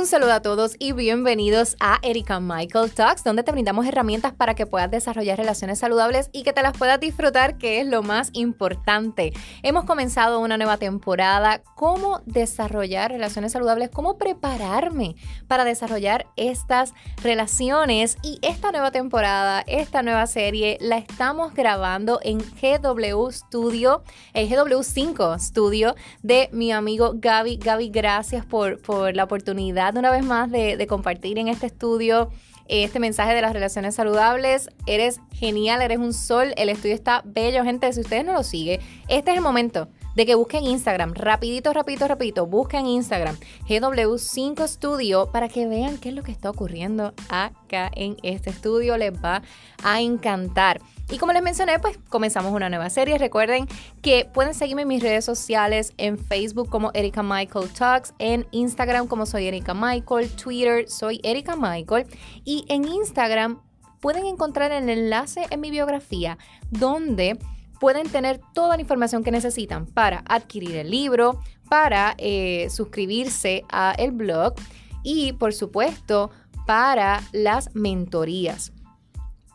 Un saludo a todos y bienvenidos a Erika Michael Talks, donde te brindamos herramientas para que puedas desarrollar relaciones saludables y que te las puedas disfrutar, que es lo más importante. Hemos comenzado una nueva temporada, cómo desarrollar relaciones saludables, cómo prepararme para desarrollar estas relaciones y esta nueva temporada, esta nueva serie, la estamos grabando en GW Studio, el GW5 Studio de mi amigo Gaby. Gaby, gracias por, por la oportunidad una vez más de, compartir en este estudio este mensaje de las relaciones saludables. Eres genial, eres un sol. El estudio está bello, gente. Si ustedes no lo siguen, este es el momento de que busquen Instagram. Rapidito, rapidito, rapidito. Busquen Instagram GW5 Studio para que vean qué es lo que está ocurriendo acá en este estudio. Les va a encantar. Y como les mencioné, pues comenzamos una nueva serie. Recuerden que pueden seguirme en mis redes sociales, en Facebook como Erika Michael Talks, en Instagram como soy Erika Michael, Twitter soy Erika Michael y en Instagram pueden encontrar el enlace en mi biografía donde pueden tener toda la información que necesitan para adquirir el libro, para eh, suscribirse a el blog y por supuesto para las mentorías.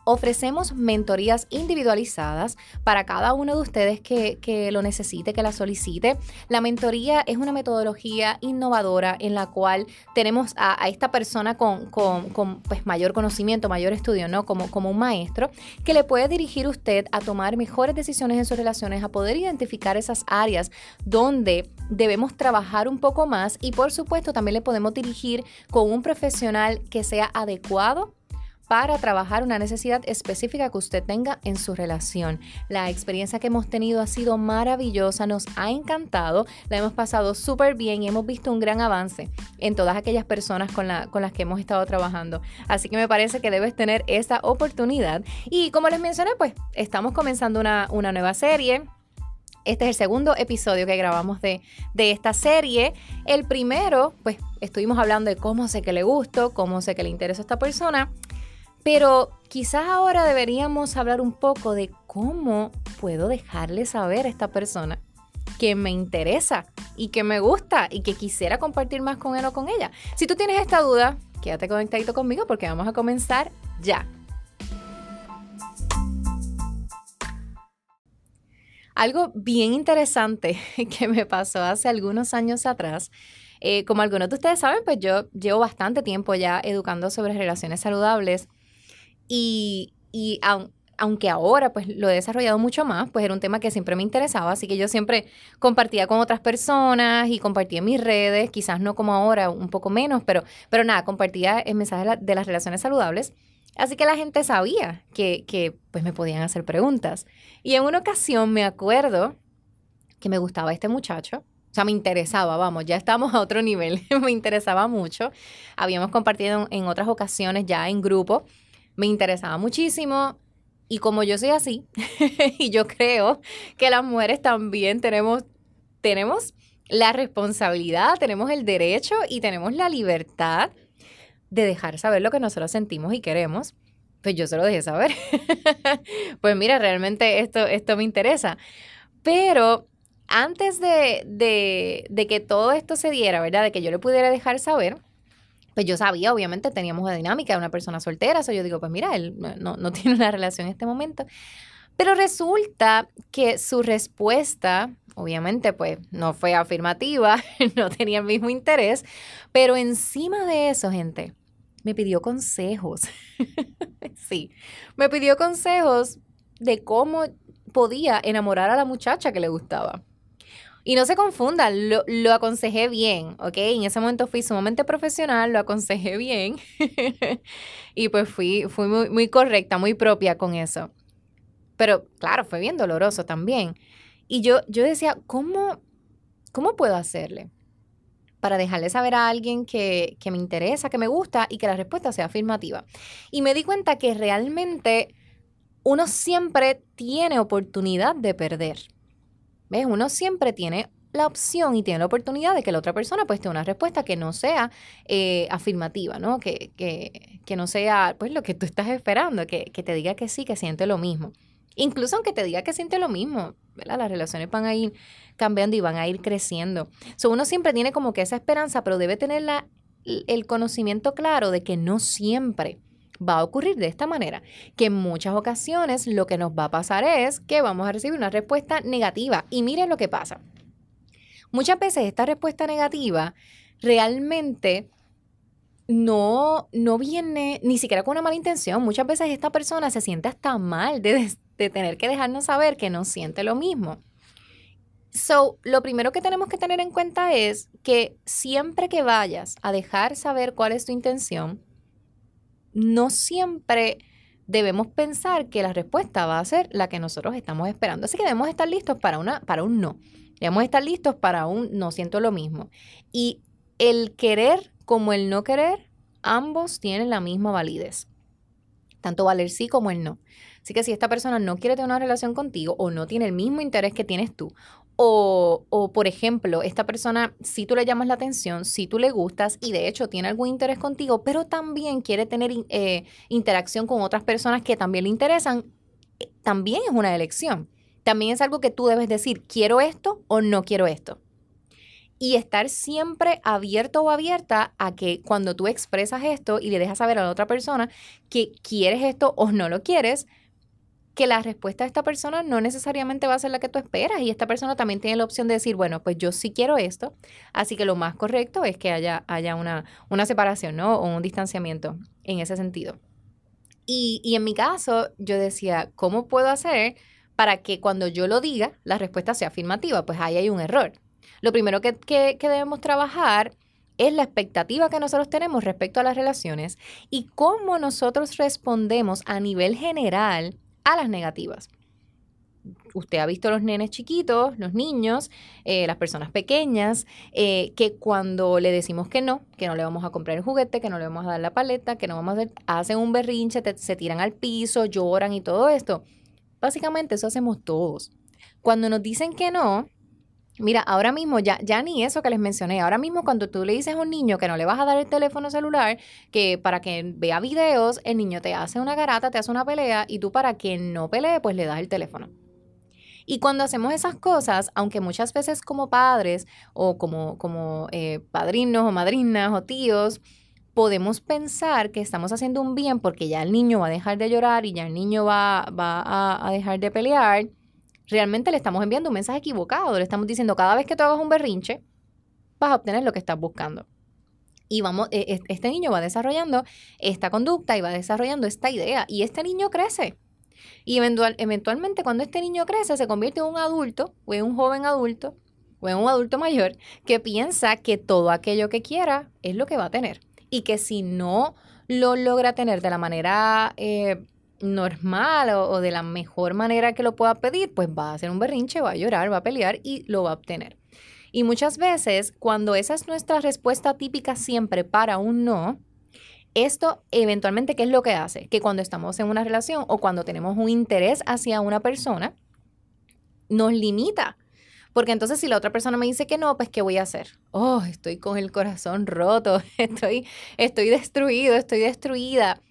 Ofrecemos mentorías individualizadas para cada uno de ustedes que, lo necesite, que la solicite. La mentoría es una metodología innovadora en la cual tenemos a, esta persona con, pues, mayor conocimiento, mayor estudio, ¿no? Como, como un maestro, que le puede dirigir usted a tomar mejores decisiones en sus relaciones, a poder identificar esas áreas donde debemos trabajar un poco más y por supuesto también le podemos dirigir con un profesional que sea adecuado para trabajar una necesidad específica que usted tenga en su relación. La experiencia que hemos tenido ha sido maravillosa, nos ha encantado, la hemos pasado súper bien y hemos visto un gran avance en todas aquellas personas con, las que hemos estado trabajando. Así que me parece que debes tener esa oportunidad. Y como les mencioné, pues estamos comenzando una, una nueva serie. Este es el segundo episodio que grabamos de, de, esta serie. El primero, pues estuvimos hablando de cómo sé que le gusto, cómo sé que le interesa a esta persona. Pero quizás ahora deberíamos hablar un poco de cómo puedo dejarle saber a esta persona que me interesa y que me gusta y que quisiera compartir más con él o con ella. Si tú tienes esta duda, quédate conectadito conmigo porque vamos a comenzar ya. Algo bien interesante que me pasó hace algunos años atrás eh, como algunos de ustedes saben, pues yo llevo bastante tiempo ya educando sobre relaciones saludables y, aunque ahora pues lo he desarrollado mucho más, pues era un tema que siempre me interesaba, así que yo siempre compartía con otras personas y compartía en mis redes, quizás no como ahora, un poco menos, pero, pero nada, compartía el mensaje de, las relaciones saludables. Así que la gente sabía que, que pues me podían hacer preguntas. Y en una ocasión me acuerdo que me gustaba este muchacho, o sea, me interesaba, vamos, ya estamos a otro nivel, me interesaba mucho. Habíamos compartido en otras ocasiones ya en grupo me interesaba muchísimo. Y como yo soy así, y yo creo que las mujeres también tenemos, tenemos la responsabilidad, tenemos el derecho y tenemos la libertad de dejar saber lo que nosotros sentimos y queremos. Pues yo se lo dejé saber. pues mira, realmente esto, esto me interesa. Pero antes de, de, de que todo esto se diera, ¿verdad? De que yo le pudiera dejar saber, pues yo sabía, obviamente teníamos una dinámica de una persona soltera, so yo digo, pues mira, él no, no tiene una relación en este momento. Pero resulta que su respuesta, obviamente, pues no fue afirmativa, no tenía el mismo interés, pero encima de eso, gente, me pidió consejos. sí, me pidió consejos de cómo podía enamorar a la muchacha que le gustaba. Y no se confundan, lo, aconsejé bien, ¿ok? En ese momento fui sumamente profesional, lo aconsejé bien. y pues fui, fui muy, muy correcta, muy propia con eso. Pero claro, fue bien doloroso también. Y yo, yo decía, ¿cómo, ¿cómo puedo hacerle? para dejarle saber a alguien que, que me interesa, que me gusta y que la respuesta sea afirmativa. Y me di cuenta que realmente uno siempre tiene oportunidad de perder. ¿Ves? Uno siempre tiene la opción y tiene la oportunidad de que la otra persona pues tenga una respuesta que no sea eh, afirmativa, ¿no? Que, que, que, no sea pues lo que tú estás esperando, que, que, te diga que sí, que siente lo mismo. Incluso aunque te diga que siente lo mismo, ¿verdad? Las relaciones van a ir cambiando y van a ir creciendo. So, uno siempre tiene como que esa esperanza, pero debe tener la, el conocimiento claro de que no siempre va a ocurrir de esta manera, que en muchas ocasiones lo que nos va a pasar es que vamos a recibir una respuesta negativa. Y miren lo que pasa. Muchas veces esta respuesta negativa realmente no, no viene ni siquiera con una mala intención. Muchas veces esta persona se siente hasta mal de, de tener que dejarnos saber que no siente lo mismo. So, lo primero que tenemos que tener en cuenta es que siempre que vayas a dejar saber cuál es tu intención, no siempre debemos pensar que la respuesta va a ser la que nosotros estamos esperando. Así que debemos estar listos para, una, para un no. Debemos estar listos para un no siento lo mismo. Y el querer como el no querer, ambos tienen la misma validez. Tanto valer sí como el no. Así que si esta persona no quiere tener una relación contigo o no tiene el mismo interés que tienes tú, o, por ejemplo, esta persona, si tú le llamas la atención, si tú le gustas y de hecho tiene algún interés contigo, pero también quiere tener eh, interacción con otras personas que también le interesan, eh, también es una elección. También es algo que tú debes decir, quiero esto o no quiero esto. Y estar siempre abierto o abierta a que cuando tú expresas esto y le dejas saber a la otra persona que quieres esto o no lo quieres, que la respuesta de esta persona no necesariamente va a ser la que tú esperas y esta persona también tiene la opción de decir, bueno, pues yo sí quiero esto, así que lo más correcto es que haya, haya una, una separación, ¿no? O un distanciamiento en ese sentido. Y, y en mi caso, yo decía, ¿cómo puedo hacer para que cuando yo lo diga, la respuesta sea afirmativa? Pues ahí hay un error. Lo primero que, que, que debemos trabajar es la expectativa que nosotros tenemos respecto a las relaciones y cómo nosotros respondemos a nivel general a las negativas. Usted ha visto los nenes chiquitos, los niños, eh, las personas pequeñas, eh, que cuando le decimos que no, que no le vamos a comprar el juguete, que no le vamos a dar la paleta, que no vamos a hacer, hacen un berrinche, se tiran al piso, lloran y todo esto. Básicamente eso hacemos todos. Cuando nos dicen que no, Mira, ahora mismo ya, ya ni eso que les mencioné, ahora mismo cuando tú le dices a un niño que no le vas a dar el teléfono celular, que para que vea videos, el niño te hace una garata, te hace una pelea y tú para que no pelee, pues le das el teléfono. Y cuando hacemos esas cosas, aunque muchas veces como padres o como, como eh, padrinos o madrinas o tíos, podemos pensar que estamos haciendo un bien porque ya el niño va a dejar de llorar y ya el niño va, va a, a dejar de pelear realmente le estamos enviando un mensaje equivocado. Le estamos diciendo, cada vez que tú hagas un berrinche, vas a obtener lo que estás buscando. Y vamos, e, e, este niño va desarrollando esta conducta y va desarrollando esta idea. Y este niño crece. Y eventualmente cuando este niño crece, se convierte en un adulto o en un joven adulto o en un adulto mayor que piensa que todo aquello que quiera es lo que va a tener. Y que si no lo logra tener de la manera eh, normal o, de la mejor manera que lo pueda pedir, pues va a hacer un berrinche, va a llorar, va a pelear y lo va a obtener. Y muchas veces, cuando esa es nuestra respuesta típica siempre para un no, esto eventualmente, ¿qué es lo que hace? Que cuando estamos en una relación o cuando tenemos un interés hacia una persona, nos limita. Porque entonces si la otra persona me dice que no, pues ¿qué voy a hacer? Oh, estoy con el corazón roto, estoy, estoy destruido, estoy destruida.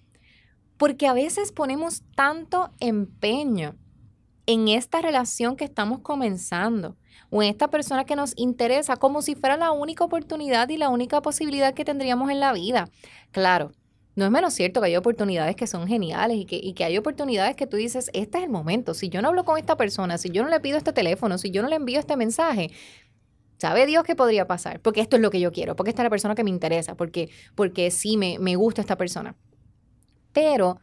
Porque a veces ponemos tanto empeño en esta relación que estamos comenzando o en esta persona que nos interesa como si fuera la única oportunidad y la única posibilidad que tendríamos en la vida. Claro, no es menos cierto que hay oportunidades que son geniales y que, hay oportunidades que tú dices, este es el momento, si yo no hablo con esta persona, si yo no le pido este teléfono, si yo no le envío este mensaje, ¿Sabe Dios qué podría pasar? Porque esto es lo que yo quiero, porque esta es la persona que me interesa, porque, porque sí me, me gusta esta persona. Pero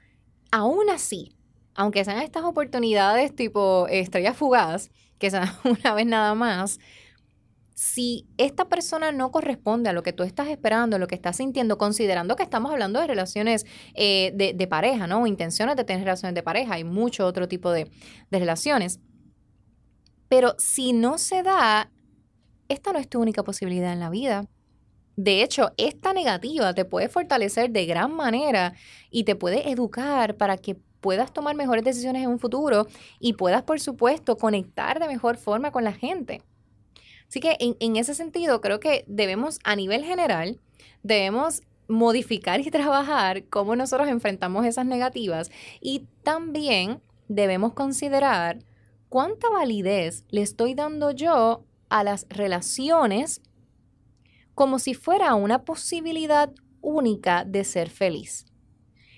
aún así, aunque sean estas oportunidades tipo estrellas fugadas, que sean una vez nada más, si esta persona no corresponde a lo que tú estás esperando, lo que estás sintiendo, considerando que estamos hablando de relaciones eh, de, pareja, ¿no? O intenciones de tener relaciones de pareja, hay mucho otro tipo de relaciones. Pero si no se da, esta no es tu única posibilidad en la vida. De hecho, esta negativa te puede fortalecer de gran manera y te puede educar para que puedas tomar mejores decisiones en un futuro y puedas, por supuesto, conectar de mejor forma con la gente. Así que en, ese sentido, creo que debemos, a nivel general, debemos modificar y trabajar cómo nosotros enfrentamos esas negativas y también debemos considerar cuánta validez le estoy dando yo a las relaciones como si fuera una posibilidad única de ser feliz.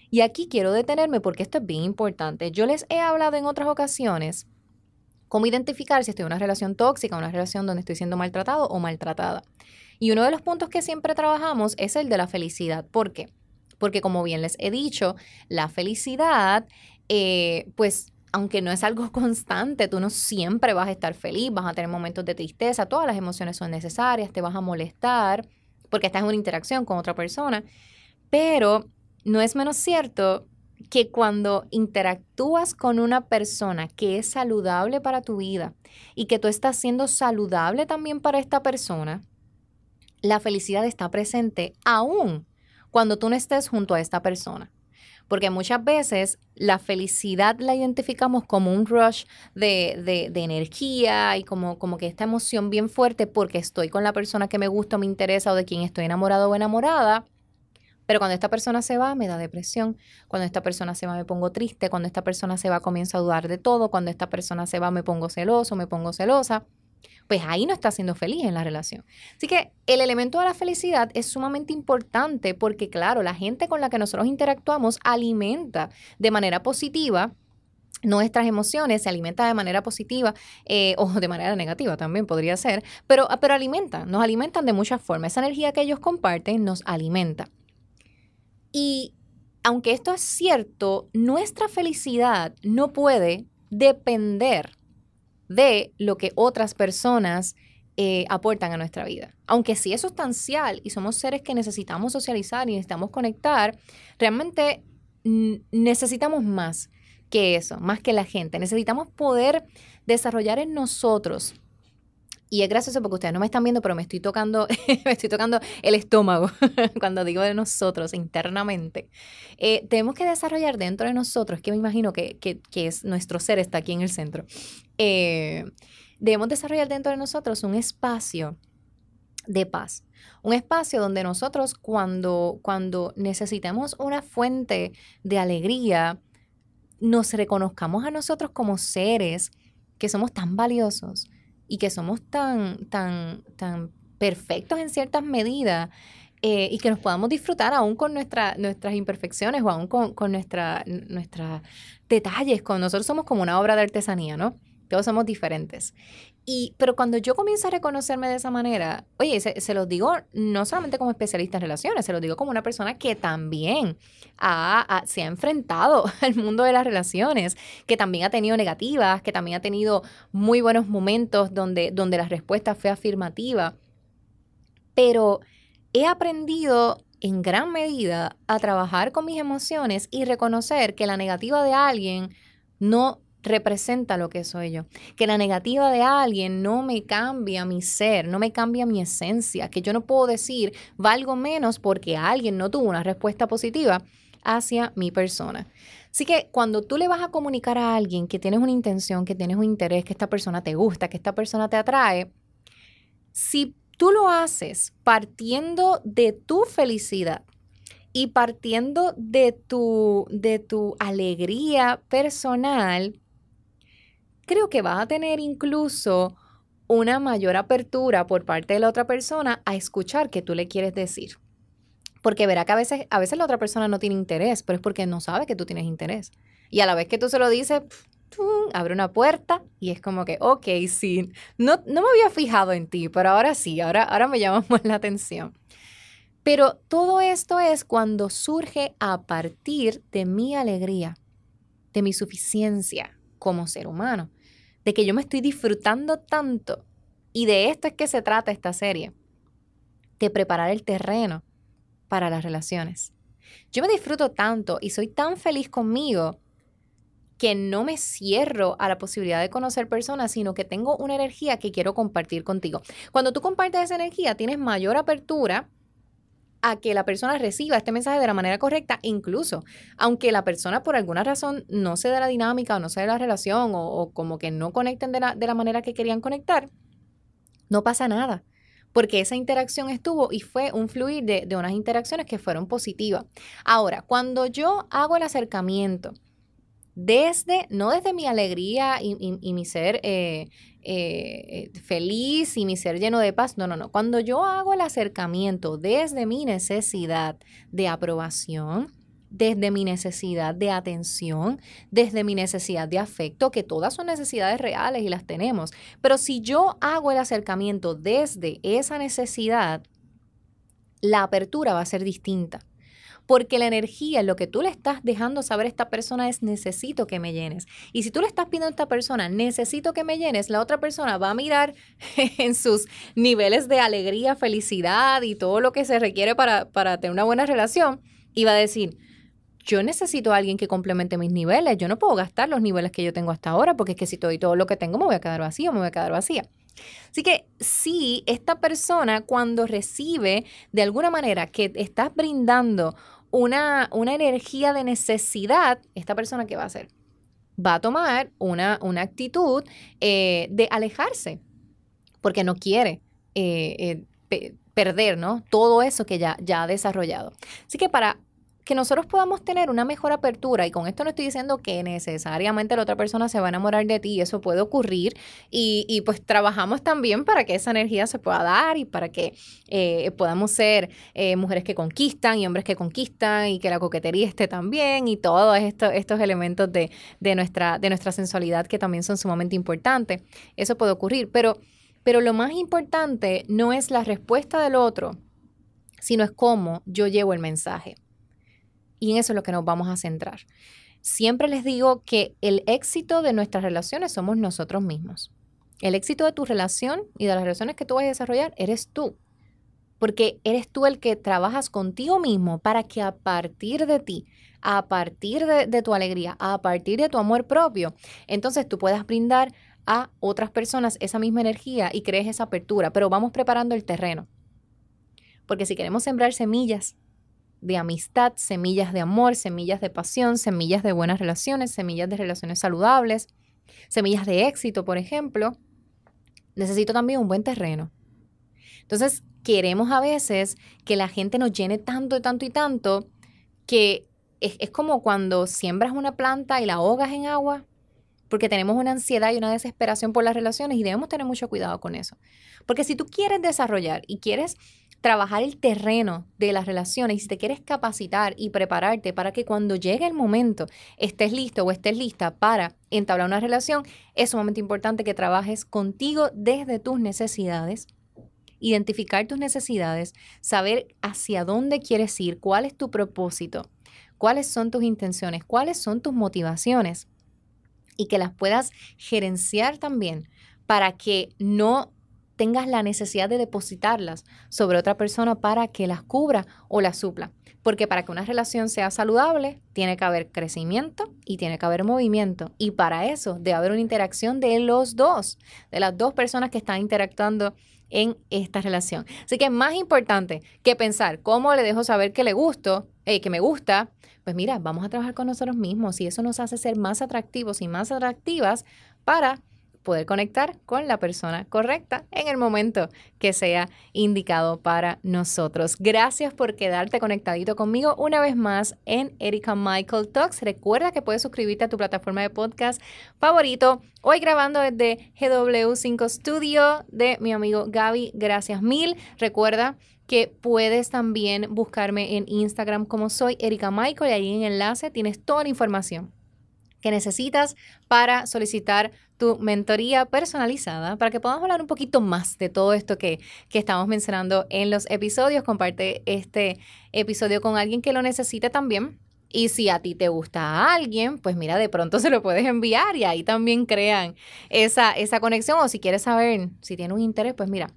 Y aquí quiero detenerme porque esto es bien importante. Yo les he hablado en otras ocasiones cómo identificar si estoy en una relación tóxica, una relación donde estoy siendo maltratado o maltratada. Y uno de los puntos que siempre trabajamos es el de la felicidad. ¿Por qué? Porque como bien les he dicho, la felicidad, eh, pues aunque no es algo constante, tú no siempre vas a estar feliz, vas a tener momentos de tristeza, todas las emociones son necesarias, te vas a molestar porque estás en una interacción con otra persona, pero no es menos cierto que cuando interactúas con una persona que es saludable para tu vida y que tú estás siendo saludable también para esta persona, la felicidad está presente aún cuando tú no estés junto a esta persona. Porque muchas veces la felicidad la identificamos como un rush de, energía y como, como que esta emoción bien fuerte porque estoy con la persona que me gusta o me interesa o de quien estoy enamorado o enamorada. Pero cuando esta persona se va, me da depresión. Cuando esta persona se va, me pongo triste. Cuando esta persona se va, comienzo a dudar de todo. Cuando esta persona se va, me pongo celoso, me pongo celosa pues ahí no está siendo feliz en la relación. Así que el elemento de la felicidad es sumamente importante porque, claro, la gente con la que nosotros interactuamos alimenta de manera positiva nuestras emociones se alimenta de manera positiva eh, o de manera negativa también podría ser, pero, pero alimentan, nos alimentan de muchas formas. Esa energía que ellos comparten nos alimenta. Y aunque esto es cierto, nuestra felicidad no puede depender de lo que otras personas eh, aportan a nuestra vida. Aunque sí es sustancial y somos seres que necesitamos socializar y necesitamos conectar, realmente necesitamos más que eso, más que la gente. Necesitamos poder desarrollar en nosotros y es gracioso porque ustedes no me están viendo, pero me estoy tocando, me estoy tocando el estómago cuando digo de nosotros internamente. Eh, tenemos que desarrollar dentro de nosotros, que me imagino que, es nuestro ser está aquí en el centro. Eh, debemos desarrollar dentro de nosotros un espacio de paz. Un espacio donde nosotros cuando, cuando necesitemos una fuente de alegría, nos reconozcamos a nosotros como seres que somos tan valiosos, y que somos tan, tan, tan perfectos en ciertas medidas eh, y que nos podamos disfrutar aún con nuestra, nuestras imperfecciones o aún con, con nuestra, nuestros detalles. Con nosotros somos como una obra de artesanía, ¿no? Todos somos diferentes. Y, pero cuando yo comienzo a reconocerme de esa manera, oye, se, se los digo no solamente como especialista en relaciones, se los digo como una persona que también ha, se ha enfrentado al mundo de las relaciones, que también ha tenido negativas, que también ha tenido muy buenos momentos donde, donde la respuesta fue afirmativa. Pero he aprendido en gran medida a trabajar con mis emociones y reconocer que la negativa de alguien no representa lo que soy yo. Que la negativa de alguien no me cambia mi ser, no me cambia mi esencia, que yo no puedo decir valgo menos porque alguien no tuvo una respuesta positiva hacia mi persona. Así que cuando tú le vas a comunicar a alguien que tienes una intención, que tienes un interés, que esta persona te gusta, que esta persona te atrae, si tú lo haces partiendo de tu felicidad, y partiendo de tu, de tu alegría personal, creo que vas a tener incluso una mayor apertura por parte de la otra persona a escuchar qué tú le quieres decir. Porque verá que a veces, a veces la otra persona no tiene interés, pero es porque no sabe que tú tienes interés. Y a la vez que tú se lo dices, abre una puerta y es como que, ok, sí, no, no me había fijado en ti, pero ahora sí, ahora, ahora me llama más la atención. Pero todo esto es cuando surge a partir de mi alegría, de mi suficiencia como ser humano de que yo me estoy disfrutando tanto. Y de esto es que se trata esta serie, de preparar el terreno para las relaciones. Yo me disfruto tanto y soy tan feliz conmigo que no me cierro a la posibilidad de conocer personas, sino que tengo una energía que quiero compartir contigo. Cuando tú compartes esa energía, tienes mayor apertura a que la persona reciba este mensaje de la manera correcta, incluso aunque la persona por alguna razón no se dé la dinámica o no se dé la relación o, como que no conecten de la, manera que querían conectar, no pasa nada porque esa interacción estuvo y fue un fluir de, de, unas interacciones que fueron positivas. Ahora, cuando yo hago el acercamiento desde, no desde mi alegría y, mi ser eh, eh, feliz y mi ser lleno de paz, no, no, no. Cuando yo hago el acercamiento desde mi necesidad de aprobación, desde mi necesidad de atención, desde mi necesidad de afecto, que todas son necesidades reales y las tenemos. Pero si yo hago el acercamiento desde esa necesidad, la apertura va a ser distinta. Porque la energía, lo que tú le estás dejando saber a esta persona es necesito que me llenes. Y si tú le estás pidiendo a esta persona, necesito que me llenes, la otra persona va a mirar en sus niveles de alegría, felicidad y todo lo que se requiere para, para tener una buena relación y va a decir, yo necesito a alguien que complemente mis niveles. Yo no puedo gastar los niveles que yo tengo hasta ahora porque es que si doy todo lo que tengo me voy a quedar vacío, me voy a quedar vacía. Así que sí, esta persona cuando recibe de alguna manera que estás brindando una, una energía de necesidad, esta persona ¿qué va a hacer? Va a tomar una, una actitud eh, de alejarse porque no quiere eh, eh, perder ¿no? todo eso que ya, ya ha desarrollado. Así que para que nosotros podamos tener una mejor apertura, y con esto no estoy diciendo que necesariamente la otra persona se va a enamorar de ti, eso puede ocurrir, y, pues trabajamos también para que esa energía se pueda dar y para que eh, podamos ser eh, mujeres que conquistan y hombres que conquistan y que la coquetería esté también y todos estos elementos de, de, nuestra, de nuestra sensualidad que también son sumamente importantes. Eso puede ocurrir, pero, pero lo más importante no es la respuesta del otro, sino es cómo yo llevo el mensaje. Y en eso es lo que nos vamos a centrar. Siempre les digo que el éxito de nuestras relaciones somos nosotros mismos. El éxito de tu relación y de las relaciones que tú vas a desarrollar eres tú. Porque eres tú el que trabajas contigo mismo para que a partir de ti, a partir de, de tu alegría, a partir de tu amor propio, entonces tú puedas brindar a otras personas esa misma energía y crees esa apertura. Pero vamos preparando el terreno. Porque si queremos sembrar semillas de amistad, semillas de amor, semillas de pasión, semillas de buenas relaciones, semillas de relaciones saludables, semillas de éxito, por ejemplo, necesito también un buen terreno. Entonces, queremos a veces que la gente nos llene tanto, tanto y tanto que es, es como cuando siembras una planta y la ahogas en agua, porque tenemos una ansiedad y una desesperación por las relaciones y debemos tener mucho cuidado con eso. Porque si tú quieres desarrollar y quieres trabajar el terreno de las relaciones y si te quieres capacitar y prepararte para que cuando llegue el momento estés listo o estés lista para entablar una relación, es sumamente importante que trabajes contigo desde tus necesidades, identificar tus necesidades, saber hacia dónde quieres ir, cuál es tu propósito, cuáles son tus intenciones, cuáles son tus motivaciones y que las puedas gerenciar también para que no tengas la necesidad de depositarlas sobre otra persona para que las cubra o las supla. Porque para que una relación sea saludable, tiene que haber crecimiento y tiene que haber movimiento. Y para eso debe haber una interacción de los dos, de las dos personas que están interactuando en esta relación. Así que es más importante que pensar cómo le dejo saber que le gusto, eh, que me gusta, pues mira, vamos a trabajar con nosotros mismos y eso nos hace ser más atractivos y más atractivas para poder conectar con la persona correcta en el momento que sea indicado para nosotros. Gracias por quedarte conectadito conmigo una vez más en Erika Michael Talks. Recuerda que puedes suscribirte a tu plataforma de podcast favorito. Hoy grabando desde GW5 Studio de mi amigo Gaby. Gracias mil. Recuerda que puedes también buscarme en Instagram como soy Erika Michael y ahí en el enlace tienes toda la información que necesitas para solicitar tu mentoría personalizada para que podamos hablar un poquito más de todo esto que, que, estamos mencionando en los episodios. Comparte este episodio con alguien que lo necesite también. Y si a ti te gusta a alguien, pues mira, de pronto se lo puedes enviar y ahí también crean esa, esa conexión. O si quieres saber si tiene un interés, pues mira,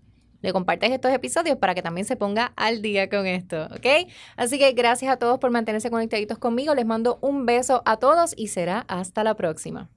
le compartes estos episodios para que también se ponga al día con esto, ¿ok? Así que gracias a todos por mantenerse conectaditos conmigo. Les mando un beso a todos y será hasta la próxima.